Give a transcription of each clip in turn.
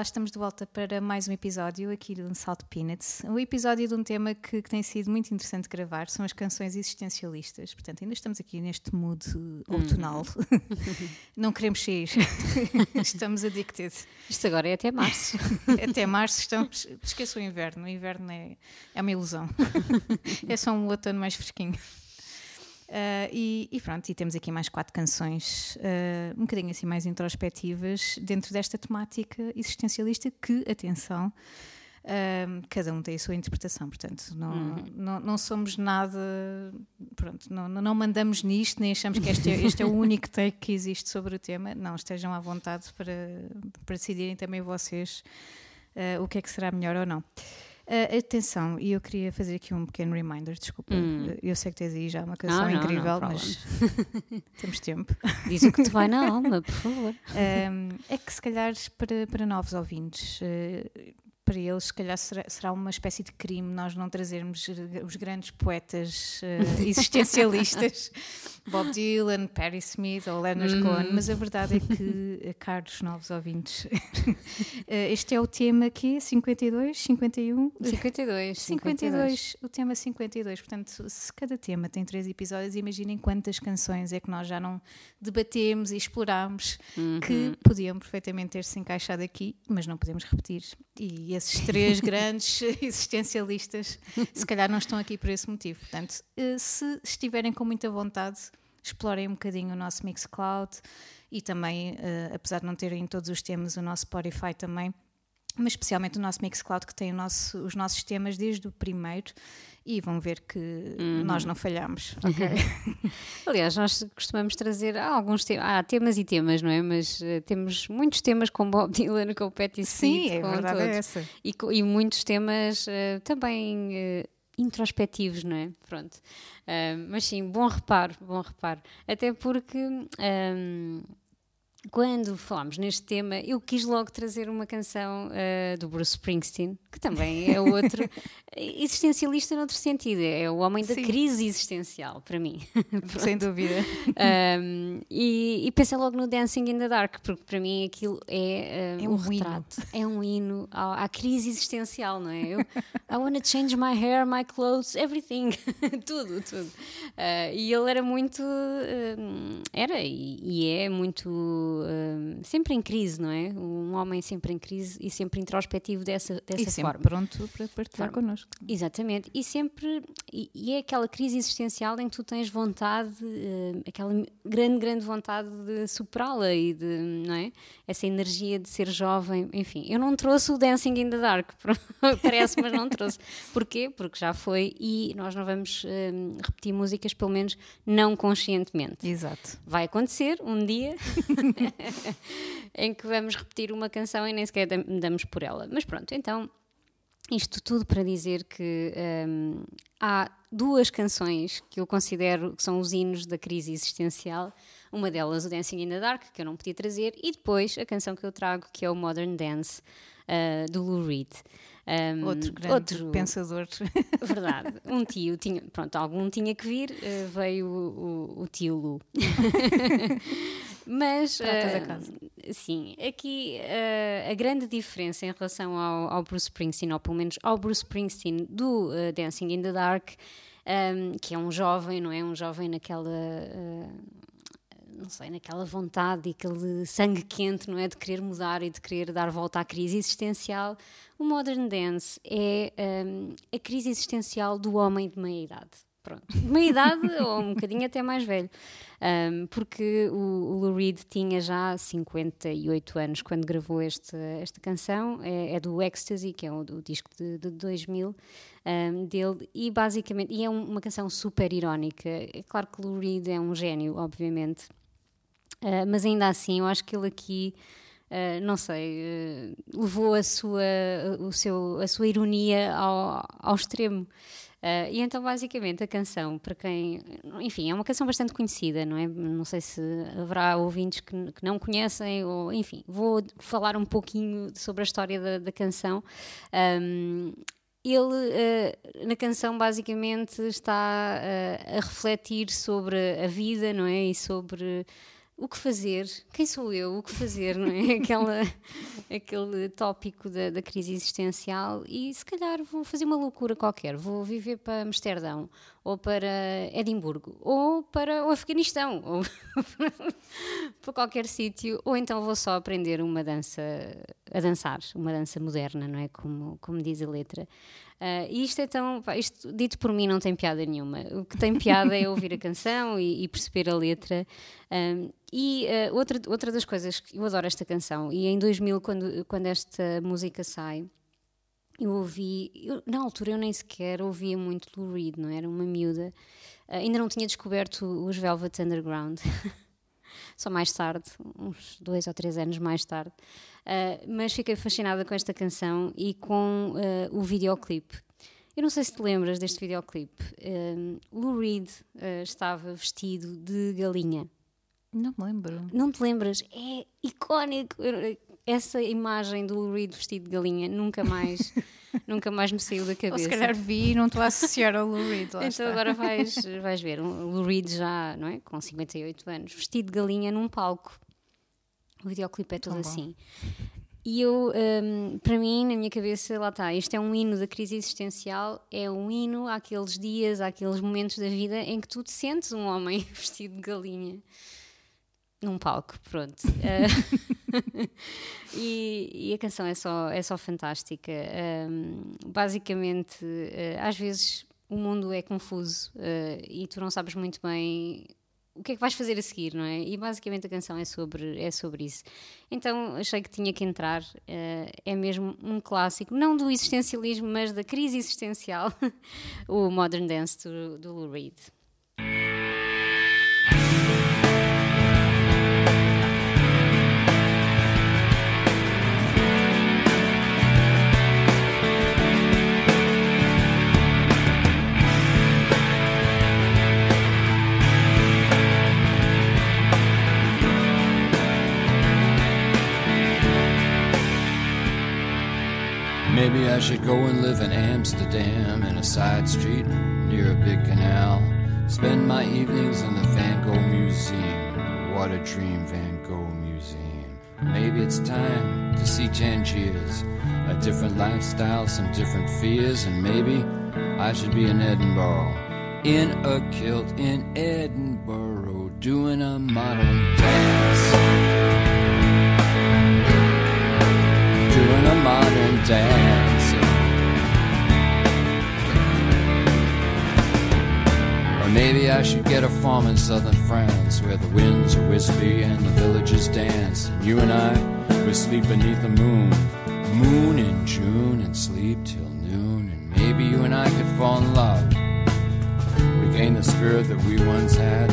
Olá, estamos de volta para mais um episódio aqui do Salt Peanuts. Um episódio de um tema que, que, tem sido muito interessante gravar são as canções existencialistas. Portanto, ainda estamos aqui neste mood outonal. Hum. Não queremos sair. estamos addicted. Isto agora é até março. até março estamos. Esqueça o inverno. O inverno é, é uma ilusão. é só um outono mais fresquinho. Uh, e, e, pronto, e temos aqui mais quatro canções, uh, um bocadinho assim mais introspectivas, dentro desta temática existencialista, que, atenção, uh, cada um tem a sua interpretação, portanto, não, uhum. não, não, somos nada, pronto, não, não mandamos nisto, nem achamos que este é, este é o único take que existe sobre o tema, não, estejam à vontade para, para decidirem também vocês o que é que será melhor ou não. Uh, atenção, e eu queria fazer aqui um pequeno reminder, desculpa. Hum. Eu sei que tens aí já uma canção não, incrível, não, mas temos tempo. Diz o que te vai na alma, por favor. Um, é que se calhar para, para novos ouvintes, uh, para eles, se calhar será, uma espécie de crime nós não trazermos os grandes poetas uh, existencialistas, Bob Dylan, Patti Smith ou Leonard uhum. Cohen, mas a verdade é que, eh, caros novos ouvintes, uh, este é o tema aqui, 52, 51? 52, 52. 52. O tema 52. Portanto, se cada tema tem três episódios, imaginem quantas canções é que nós já não debatemos e explorámos uhum. que podiam perfeitamente ter se encaixado aqui, mas não podemos repetir. E esses três grandes existencialistas, se calhar não estão aqui por esse motivo. Portanto, eh, se estiverem com muita vontade, explorem um bocadinho o nosso Mixcloud e também, uh, apesar de não terem todos os temas, o nosso Spotify também, mas especialmente o nosso Mixcloud que tem nosso, os nossos temas desde o primeiro e vão ver que uhum. nós não falhamos. Okay? Aliás, nós costumamos trazer alguns temas, há temas e temas, não é? Mas uh, temos muitos temas com Bob Dylan, com o Patti Smith, Sim, é com verdade é todos. É essa. E, e muitos temas uh, também uh, introspectivos, não é? Pronto. mas sim, bom reparo, bom reparo. Até porque. Um, quando falámos neste tema, eu quis logo trazer uma canção uh, do Bruce Springsteen, que também é outro existencialista noutro sentido, é o homem da Sim. crise existencial, para mim. Sem dúvida. Um, e, e, pensei logo no Dancing in the Dark, porque para mim aquilo é, uh, é um, um retrato, hino. é um hino à, à, crise existencial, não é? Eu, I want to change my hair, my clothes, everything, tudo, tudo. Uh, e ele era muito, era e, e é muito uh, sempre em crise, não é? Um homem sempre em crise e sempre introspectivo dessa, dessa e forma. pronto para partilhar connosco. Exatamente. E sempre, e, e, é aquela crise existencial em que tu tens vontade, uh, aquela grande, grande vontade de superá-la e de, não é? Essa energia de ser jovem, enfim. Eu não trouxe o Dancing in the Dark, parece, mas não trouxe. Porquê? Porque já foi e nós não vamos uh, repetir músicas, pelo menos não conscientemente. Exato. Vai acontecer um dia em que vamos repetir uma canção e nem sequer damos por ela. Mas pronto, então isto tudo para dizer que um, há duas canções que eu considero que são os hinos da crise existencial. Uma delas, o Dancing in the Dark, que eu não podia trazer, e depois a canção que eu trago, que é o Modern Dance, uh, do Lou Reed. Um, outro grande outro, pensador. Verdade. Um tio tinha, pronto, algum tinha que vir, uh, veio o, o, o tio Lu. Mas, uh, sim, aqui uh, a grande diferença em relação ao, ao, Bruce Springsteen, ou pelo menos ao Bruce Springsteen do uh, Dancing in the Dark, um, que é um jovem, não é? Um jovem naquela não sei, naquela vontade e aquele sangue quente, não é? De querer mudar e de querer dar volta à crise existencial. O Modern Dance é um, a crise existencial do homem de meia idade. Pronto, meia idade ou um bocadinho até mais velho. Um, porque o, o Lou Reed tinha já 58 anos quando gravou este, esta canção, é, é, do Ecstasy, que é o, o disco de, de 2000 um, dele, e basicamente, e é um, uma canção super irónica. É claro que Lou Reed é um gênio, obviamente, uh, mas ainda assim, eu acho que ele aqui. Uh, não sei, uh, levou a sua, o seu, a sua ironia ao, ao extremo. Uh, e então, basicamente, a canção, para quem. Enfim, é uma canção bastante conhecida, não é? Não sei se haverá ouvintes que, que não conhecem, ou. Enfim, vou falar um pouquinho sobre a história da, da canção. Um, ele, uh, na canção, basicamente está uh, a refletir sobre a vida, não é? E sobre o que fazer, quem sou eu, o que fazer, não é? Aquela, aquele tópico da, da, crise existencial e se calhar vou fazer uma loucura qualquer, vou viver para Amsterdão ou para Edimburgo ou para o Afeganistão ou para qualquer sítio ou então vou só aprender uma dança a dançar, uma dança moderna, não é? Como, como diz a letra. Uh, e isto é tão. Pá, isto, dito por mim, não tem piada nenhuma. O que tem piada é ouvir a canção e, e perceber a letra. Um, e uh, outra, outra das coisas que eu adoro esta canção, e em 2000, quando, quando esta música sai, eu ouvi. Eu, na altura eu nem sequer ouvia muito Lou Reed, não é? era? Uma miúda. Uh, ainda não tinha descoberto os Velvet Underground. Só mais tarde, uns dois ou três anos mais tarde. Uh, mas fiquei fascinada com esta canção e com uh, o videoclipe. Eu não sei se te lembras deste videoclipe. Uh, Lou Reed uh, estava vestido de galinha. Não me lembro. Não te lembras? É icónico. Essa imagem do Lou Reed vestido de galinha nunca mais, nunca mais me saiu da cabeça. Ou se calhar vi e não estou a associar ao Lou Reed. então está. agora vais, vais ver. O Lou Reed já, não é? Com 58 anos, vestido de galinha num palco. O videoclipe é todo Tão assim. E eu, um, para mim, na minha cabeça, lá está, isto é um hino da crise existencial, é um hino àqueles dias, àqueles momentos da vida em que tu te sentes um homem vestido de galinha num palco, pronto. uh, e, e, a canção é só, é só fantástica. Um, basicamente, uh, às vezes o mundo é confuso uh, e tu não sabes muito bem o que é que vais fazer a seguir, não é? E basicamente a canção é sobre, é sobre isso. Então achei que tinha que entrar. Uh, é mesmo um clássico, não do existencialismo, mas da crise existencial, o Modern Dance do, do Lou Reed. Maybe I should go and live in Amsterdam in a side street near a big canal. Spend my evenings in the Van Gogh Museum. What a dream, Van Gogh Museum. Maybe it's time to see Tangiers. A different lifestyle, some different fears, and maybe I should be in Edinburgh. In a kilt in Edinburgh, doing a modern dance. Doing a modern dance. Or maybe I should get a farm in southern France where the winds are wispy and the villagers dance. And you and I, we sleep beneath the moon, moon in June, and sleep till noon. And maybe you and I could fall in love, regain the spirit that we once had.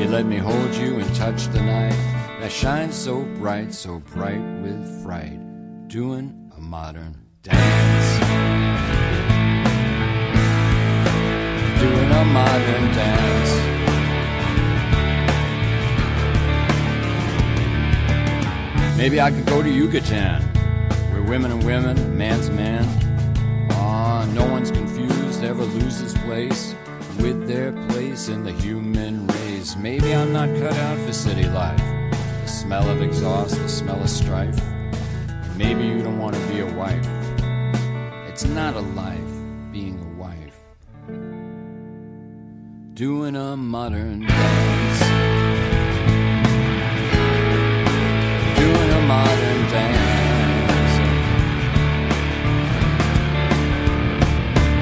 You let me hold you and touch the night that shines so bright, so bright with fright doing a modern dance. Doing a modern dance. Maybe I could go to Yucatan, where women and women, man's man. Ah, no one's confused, ever loses place with their place in the human race. Maybe I'm not cut out for city life. The smell of exhaust, the smell of strife. Maybe you don't want to be a wife. It's not a life being a wife. Doing a modern dance. Doing a modern dance.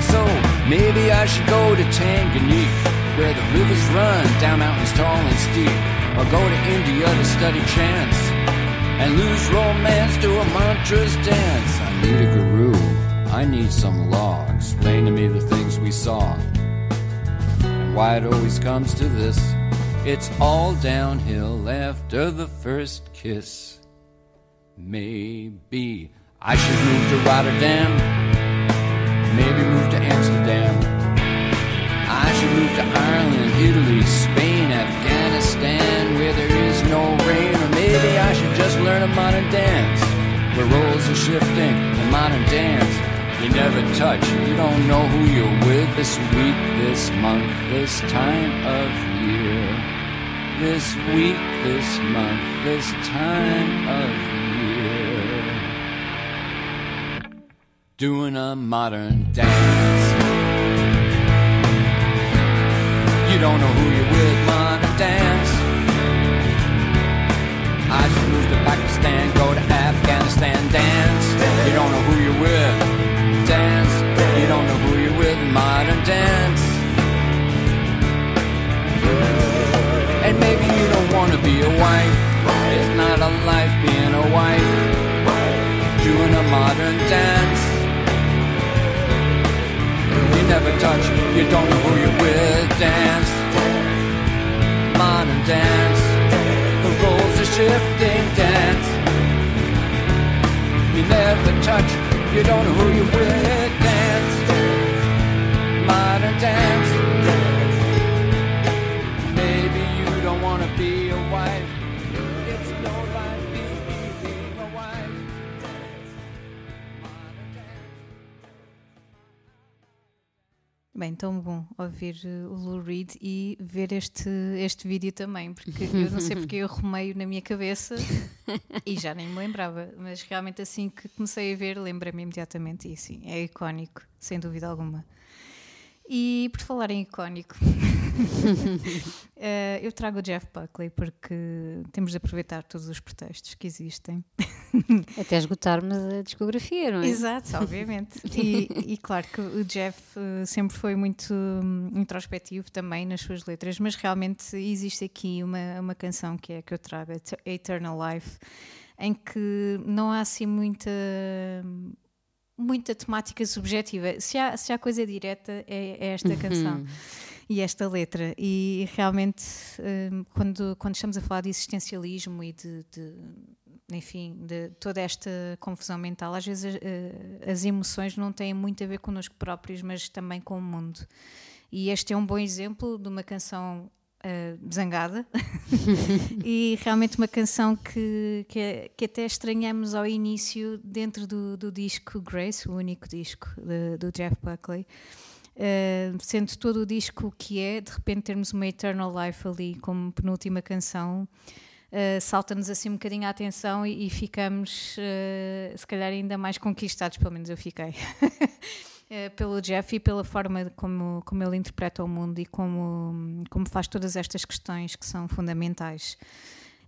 So maybe I should go to Tanganyika, where the rivers run down mountains tall and steep, or go to India to study chants and lose romance to a mantra's dance. I need a guru, I need some law. Explain to me the things we saw and why it always comes to this. It's all downhill after the first kiss. Maybe I should move to Rotterdam, maybe move to Amsterdam. I should move to Ireland, Italy, Spain, Afghanistan, where there is no rain. Or maybe I should just learn a modern dance, where roles are shifting, a modern dance. You never touch, you don't know who you're with this week, this month, this time of year. This week, this month, this time of year. Doing a modern dance. You don't know who you're with, modern dance. I moved to Pakistan, go to Afghanistan, dance. You don't know who you're with dance. You don't know who you're with, modern dance. And maybe you don't wanna be a wife. It's not a life being a wife. Doing a modern dance. You never touch, you don't know who you're with, dance. You don't know who you're with. Bem, tão bom ouvir uh, o Lou Reed e ver este, este vídeo também, porque eu não sei porque eu arrumei na minha cabeça e já nem me lembrava, mas realmente assim que comecei a ver, lembra-me imediatamente e sim, é icónico, sem dúvida alguma. E por falar em icónico, eh, eu trago o Jeff Buckley porque temos de aproveitar todos os pretextos que existem. Até esgotarmos a discografia, não é? Exato, obviamente. E, e claro que o Jeff eh, sempre foi muito hum, introspectivo também nas suas letras, mas realmente existe aqui uma, uma canção que é que eu trago, Eter- Eternal Life, em que não há assim muita muita temática subjetiva. Se há, se há coisa direta, é, é esta canção e esta letra. E realmente, hum, quando, quando estamos a falar de existencialismo e de, de, enfim, de toda esta confusão mental, às vezes eh, as emoções não têm muito a ver connosco próprios, mas também com o mundo. E este é um bom exemplo de uma canção eh, zangada e realmente uma canção que, que, é- que até estranhamos ao início dentro do, do disco Grace, o único disco de- do Jeff Buckley. Sendo todo o disco que é, de repente termos uma Eternal Life ali como penúltima canção, uh, salta-nos assim um bocadinho a atenção e, e ficamos, uh, se calhar, ainda mais conquistados, pelo menos eu fiquei, uh, pelo Jeff e pela forma como, como ele interpreta o mundo e como, como faz todas estas questões que são fundamentais.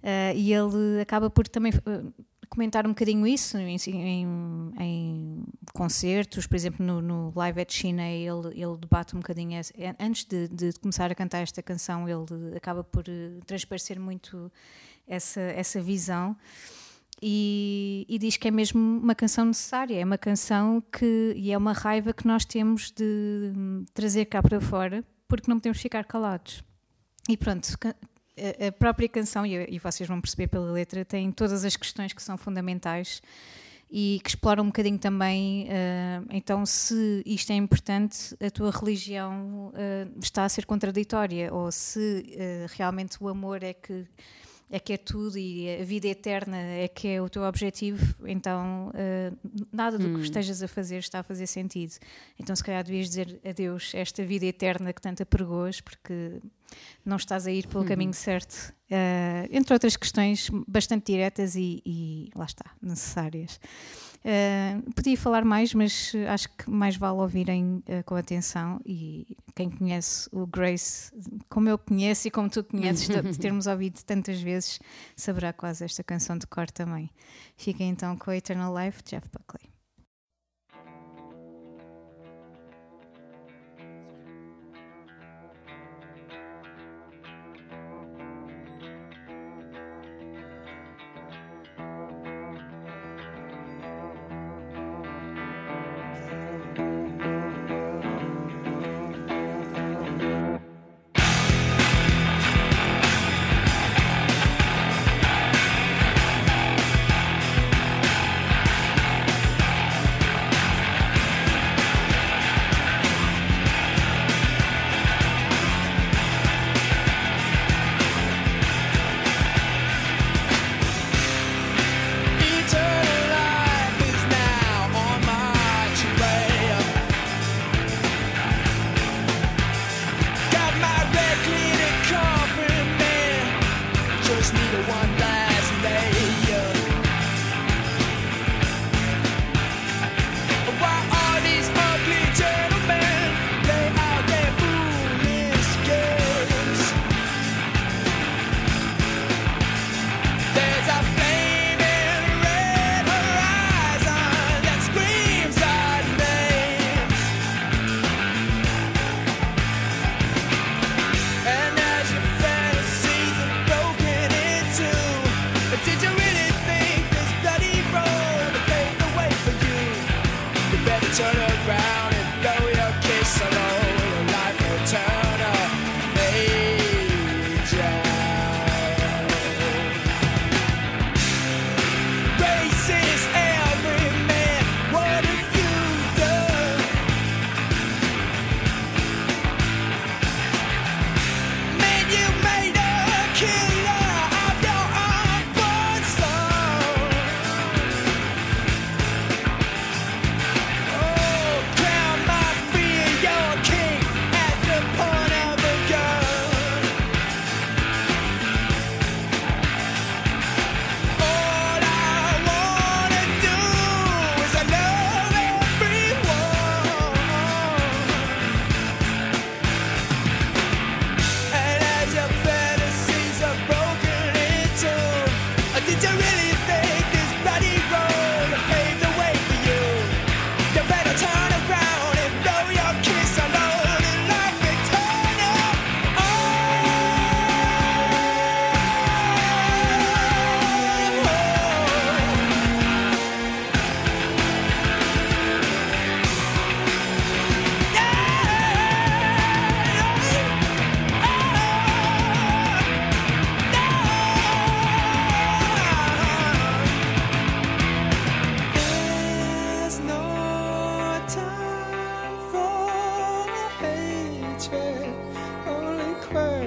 Uh, e ele acaba por também uh, comentar um bocadinho isso em, em- em concertos, por exemplo, no, no Live at China, ele, ele debate um bocadinho. é, antes de, de começar a cantar esta canção, ele acaba por uh, transparecer muito essa, essa visão. E, e diz que é mesmo uma canção necessária, é uma canção que e é uma raiva que nós temos de hum, trazer cá para fora, porque não podemos ficar calados. E pronto, a- própria canção, e, vocês vão perceber pela letra, tem todas as questões que são fundamentais e que exploram um bocadinho também. ah, então, se isto é importante, a tua religião ah, está a ser contraditória, ou se ah, realmente o amor é que. É que é tudo e a vida eterna é que é o teu objetivo, então ah, nada do que estejas a fazer está a fazer sentido. Então, se calhar, devias dizer adeus a esta vida eterna que tanto apregoas, porque não estás a ir pelo caminho certo. Eh, entre outras questões bastante diretas e, e lá está, necessárias. Eh, podia falar mais, mas eh, acho que mais vale ouvirem eh, com atenção. E quem conhece o Grace, como eu conheço e como tu conheces, de termos ouvido tantas vezes, saberá quase esta canção de cor também. Fiquem então com a Eternal Life, Jeff Buckley.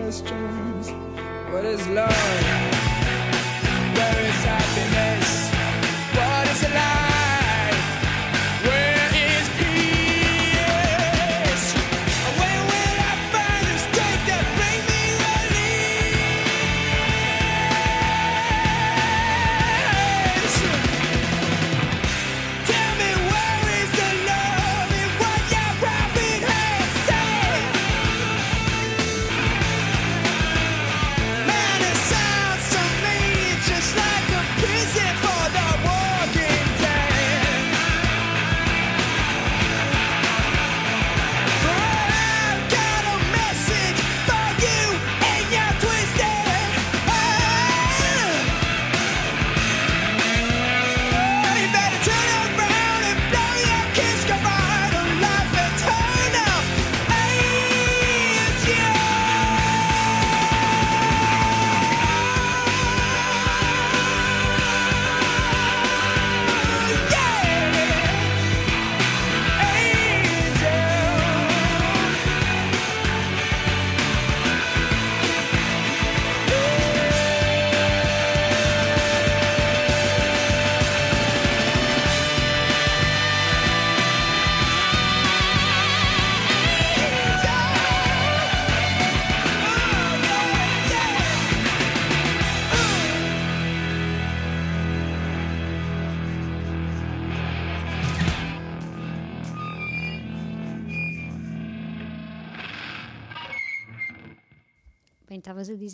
Questions. What is love? Where is happiness?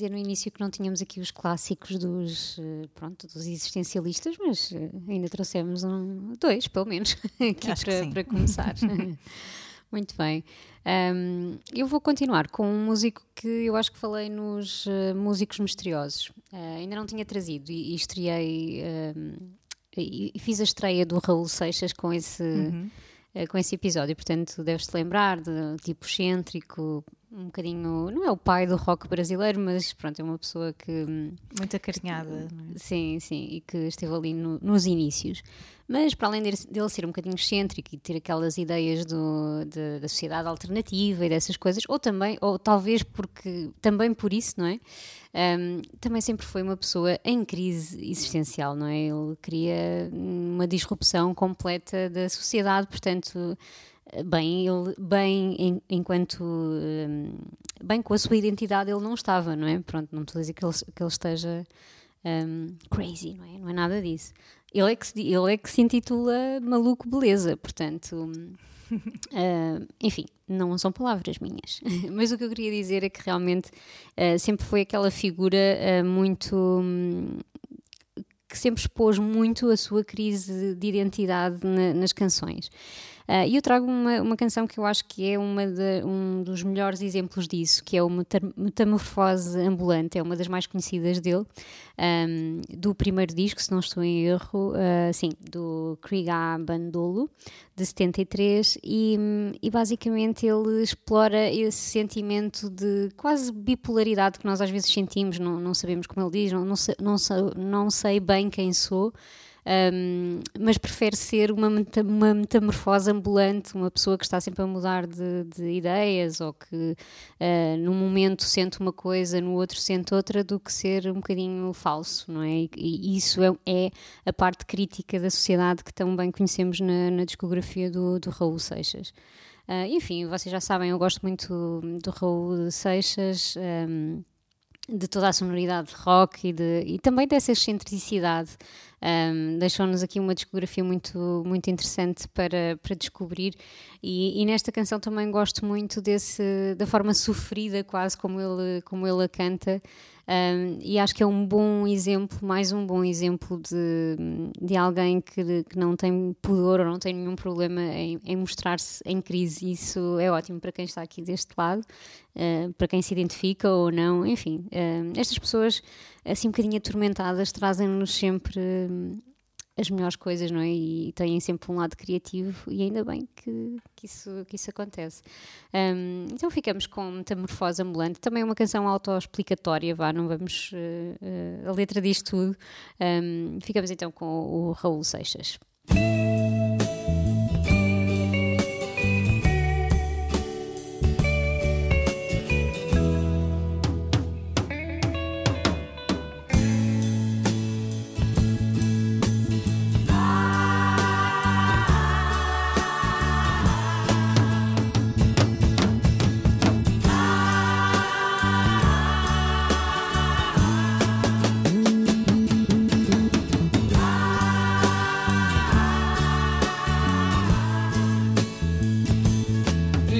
Dizer no início que não tínhamos aqui os clássicos dos, eh, pronto, dos existencialistas, mas eh, ainda trouxemos um, dois, pelo menos, aqui para, para começar. Muito bem. Ahm, eu vou continuar com um músico que eu acho que falei nos eh, Músicos Misteriosos. Ah, ainda não tinha trazido e, e estreiei e, e fiz a estreia do Raul Seixas com esse, eh, com esse episódio. Portanto, deves-te lembrar de tipo excêntrico, um bocadinho. Não é o pai do rock brasileiro, mas pronto, é uma pessoa que. hum, Muito acarinhada. é? Sim, sim, e que esteve ali no- nos inícios. Mas para além dele, dele ser um bocadinho excêntrico e ter aquelas ideias do- de- da sociedade alternativa e dessas coisas, ou também, ou talvez porque, também por isso, não é? Ahm, também sempre foi uma pessoa em crise existencial, não é? Ele queria uma disrupção completa da sociedade, portanto, bem, ele, bem em- enquanto, hum, bem com a sua identidade ele não estava, não é? Pronto, não estou a dizer que ele, que ele esteja um, crazy, não é? Não é nada disso. Ele é que se, ele é que se intitula Maluco Beleza, portanto. ah, enfim, não são palavras minhas, mas o que eu queria dizer é que realmente ah, sempre foi aquela figura ah, muito. que sempre expôs muito a sua crise de identidade na- nas canções. Ah, E eu trago uma, uma canção que eu acho que é uma de- um dos melhores exemplos disso, que é o Metamorfose Ambulante, é uma das mais conhecidas dele, ahm, do primeiro disco, se não estou em erro, ah, sim, do Kriga Bandolo, de 73, e, e basicamente ele explora esse sentimento de quase bipolaridade que nós às vezes sentimos, não, não sabemos como ele diz, não, não, não, não sei bem quem sou. Um, mas prefere ser uma, uma metamorfose ambulante, uma pessoa que está sempre a mudar de, de ideias ou que uh, num momento sente uma coisa, no outro sente outra, do que ser um bocadinho falso, não é? E, e isso é, é a parte crítica da sociedade que tão bem conhecemos na, na discografia do, do Raul Seixas. Uh, enfim, vocês já sabem, eu gosto muito do Raul Seixas. um, de toda a sonoridade rock e, de, e também dessa excentricidade. Um, Deixou-nos aqui uma discografia muito, muito interessante para, para descobrir. E, e nesta canção também gosto muito desse, da forma sofrida, quase como ele, como ele a canta. Um, e acho que é um bom exemplo, mais um bom exemplo de, de alguém que, que não tem pudor ou não tem nenhum problema em, em mostrar-se em crise. Isso é ótimo para quem está aqui deste lado, uh, para quem se identifica ou não. Enfim, uh, estas pessoas, assim um bocadinho atormentadas, trazem-nos sempre. hum, as melhores coisas, não é? E têm sempre um lado criativo e ainda bem que, que, isso, que isso acontece. Um, então ficamos com Metamorfose Ambulante, também é uma canção autoexplicatória, vá, não vamos uh, uh, a letra diz tudo. Um, ficamos então com o Raul Seixas.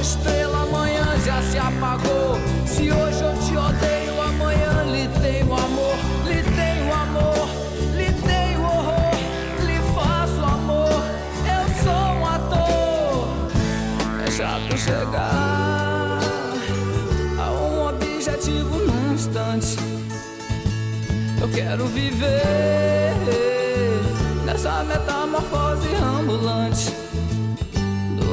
Sou estrela, amanhã já se apagou. Se hoje eu te odeio, amanhã lhe tenho amor. Lhe tenho amor, lhe tenho horror. Lhe faço amor, eu sou um ator. É chato chegar a um objetivo num instante. Eu quero viver nessa metamorfose ambulante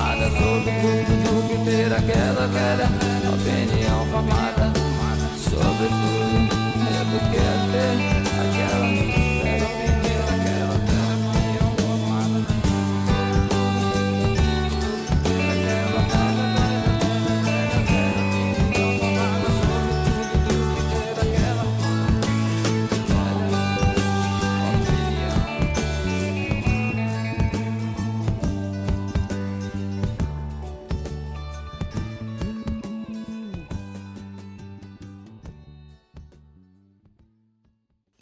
formada sobre tudo. Do que ter aquela velha opinião formada sobre tudo. É do que ter aquela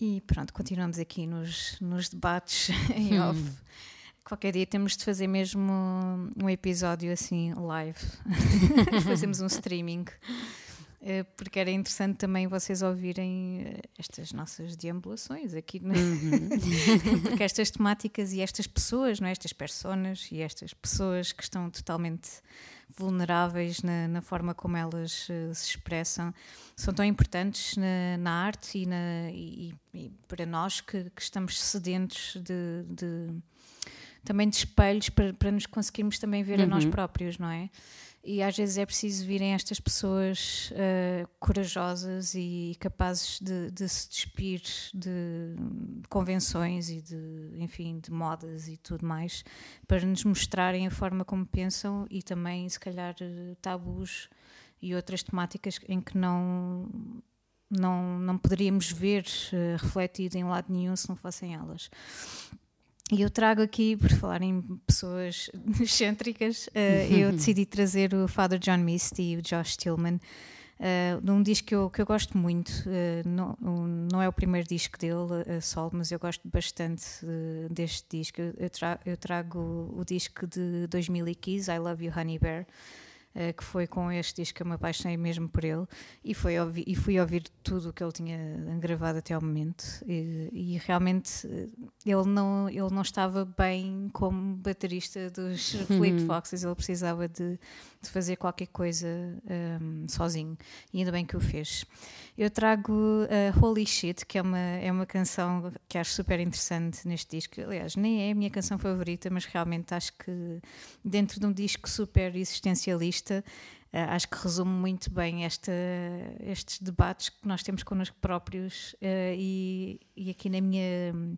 E pronto, continuamos aqui nos, nos debates em off. Qualquer dia temos de fazer mesmo um episódio assim live. Fazemos um streaming. Eh, Porque era interessante também vocês ouvirem eh, estas nossas deambulações aqui, no- porque estas temáticas e estas pessoas, não é? estas personas e estas pessoas que estão totalmente vulneráveis na, na forma como elas eh, se expressam, são tão importantes na, na arte e, na- e- e para nós que, que estamos sedentos de, de- também de espelhos para, para nos conseguirmos também ver a nós próprios, não é? E às vezes é preciso virem estas pessoas eh, corajosas e capazes de, de se despir de convenções e de, enfim, de modas e tudo mais, para nos mostrarem a forma como pensam e também, se calhar, eh, tabus e outras temáticas em que não não, não poderíamos ver eh, refletido em lado nenhum se não fossem elas. E eu trago aqui, por falar em pessoas excêntricas, eh, eu decidi trazer o Father John Misty e o Josh Tillman, de um disco que eu, que eu gosto muito. eh, não, não é o primeiro disco dele, solo, mas eu gosto bastante deste disco. Eu, tra- eu trago o, o disco de 2015, I Love You Honey Bear. Eh, que foi com este disco que eu me apaixonei mesmo por ele e, foi e fui ouvir tudo o que ele tinha gravado até ao momento e, e realmente eh, ele não, ele não estava bem como baterista dos Fleet Foxes, ele precisava de, de fazer qualquer coisa ehm, sozinho e ainda bem que o fez. Eu trago uh, Holy Shit, que é uma, é uma canção que acho super interessante neste disco. Aliás, nem é a minha canção favorita, mas realmente acho que dentro de um disco super existencialista, uh, acho que resume muito bem esta, estes debates que nós temos connosco próprios uh, e, e aqui na minha hum,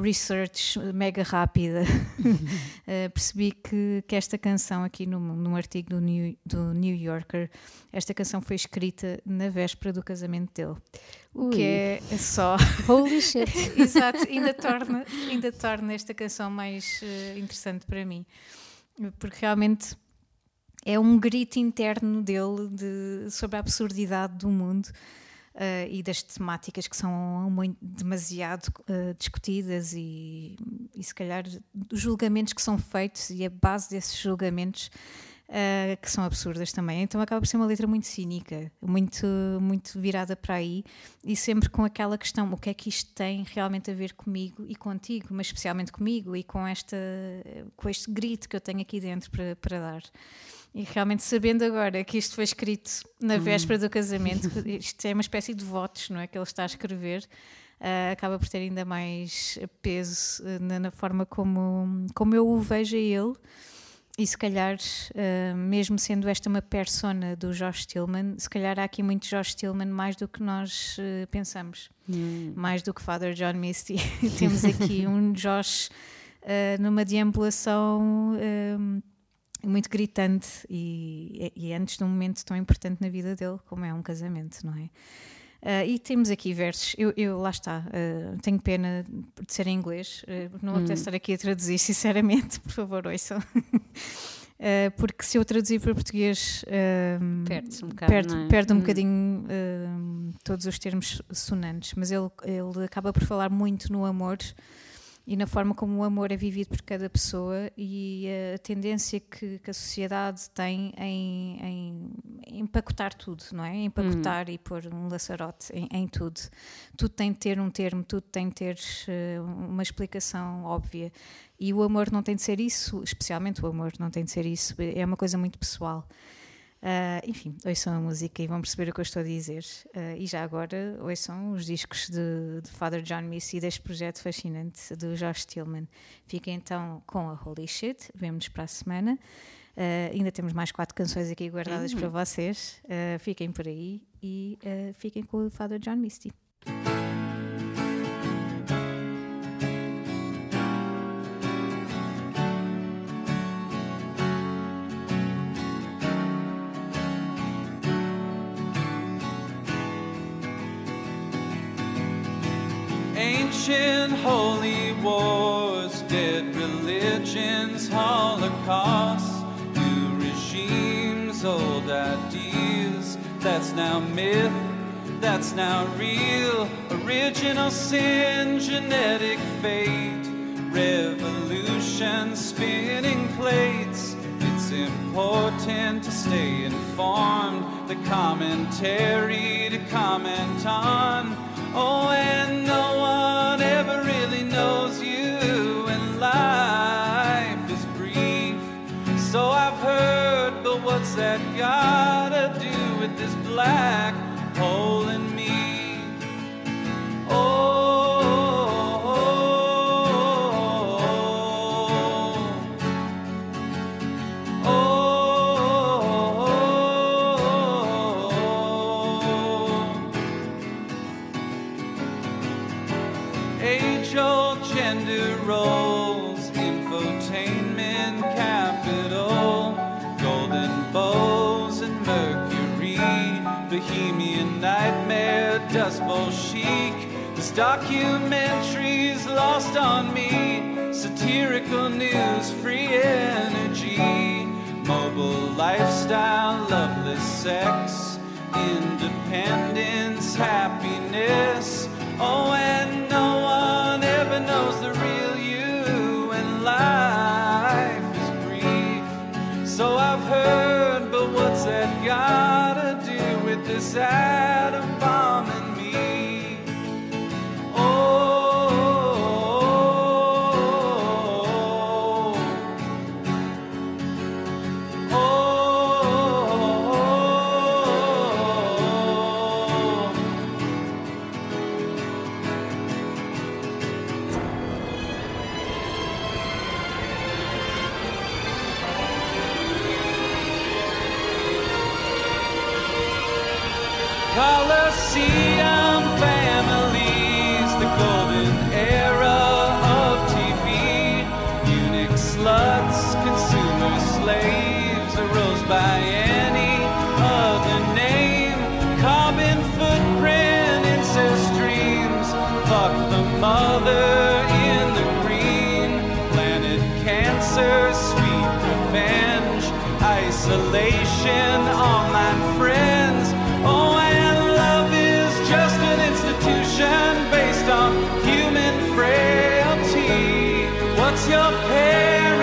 research mega rápida. Uh, percebi que, que esta canção aqui num, num artigo do New, do New Yorker esta canção foi escrita na véspera do casamento dele. O que é só Holy shit. exato ainda torna ainda torna esta canção mais uh, interessante para mim. Porque realmente é um grito interno dele de, sobre a absurdidade do mundo Uh, e das temáticas que são muito, demasiado uh, discutidas e, e se calhar dos julgamentos que são feitos e a base desses julgamentos uh, que são absurdas também. Então acaba por ser uma letra muito cínica, muito, muito virada para aí e sempre com aquela questão: o que é que isto tem realmente a ver comigo e contigo, mas especialmente comigo e com, esta, com este grito que eu tenho aqui dentro para, para dar. E realmente sabendo agora que isto foi escrito na véspera do casamento, isto é uma espécie de votos, não é? Que ele está a escrever, uh, acaba por ter ainda mais peso uh, na, na, forma como, como eu o vejo a ele. E se calhar, uh, mesmo sendo esta uma persona do Josh Tillman, se calhar há aqui muito Josh Tillman mais do que nós pensamos, Hum. mais do que Father John Misty. Temos aqui um Josh numa deambulação muito gritante e, e, antes de um momento tão importante na vida dele como é um casamento, não é? Uh, e temos aqui versos, eu, eu lá está, uh, tenho pena de ser em inglês, uh, não vou hum. estar aqui a traduzir, sinceramente, por favor, ouçam. porque se eu traduzir para português, perde-se um bocado, perde, é? perde um hum. bocadinho todos os termos sonantes, mas ele, ele acaba por falar muito no amor e na forma como o amor é vivido por cada pessoa e a tendência que, que a sociedade tem em, em, em, empacotar tudo, não é? Empacotar Hum. e pôr um laçarote em, em, tudo. Tudo tem de ter um termo, tudo tem de ter uh, uma explicação óbvia. E o amor não tem de ser isso, especialmente o amor não tem de ser isso, é uma coisa muito pessoal. Uh, enfim, ouçam a música e vão perceber o que eu estou a dizer. Uh, e já agora, ouçam os discos de, de Father John Missy deste projeto fascinante do Josh Tillman. Fiquem então com a Holy Shit, vemo-nos para a semana. Uh, ainda temos mais quatro canções aqui guardadas Uhum. para vocês. fiquem por aí e fiquem com o Father John Misty. Holy wars, dead religions, holocausts, new regimes, old ideas. That's now myth, that's now real. Original sin, genetic fate, revolution, spinning plates. It's important to stay informed, the commentary to comment on. Oh, and no So I've heard, but what's that gotta do with this black hole Documentaries lost on me, satirical news, free energy, mobile lifestyle, loveless sex, independence, happiness. Oh, and no one ever knows the real you, and life is brief. So I've heard, but what's that gotta do with this? Act? What's your paradise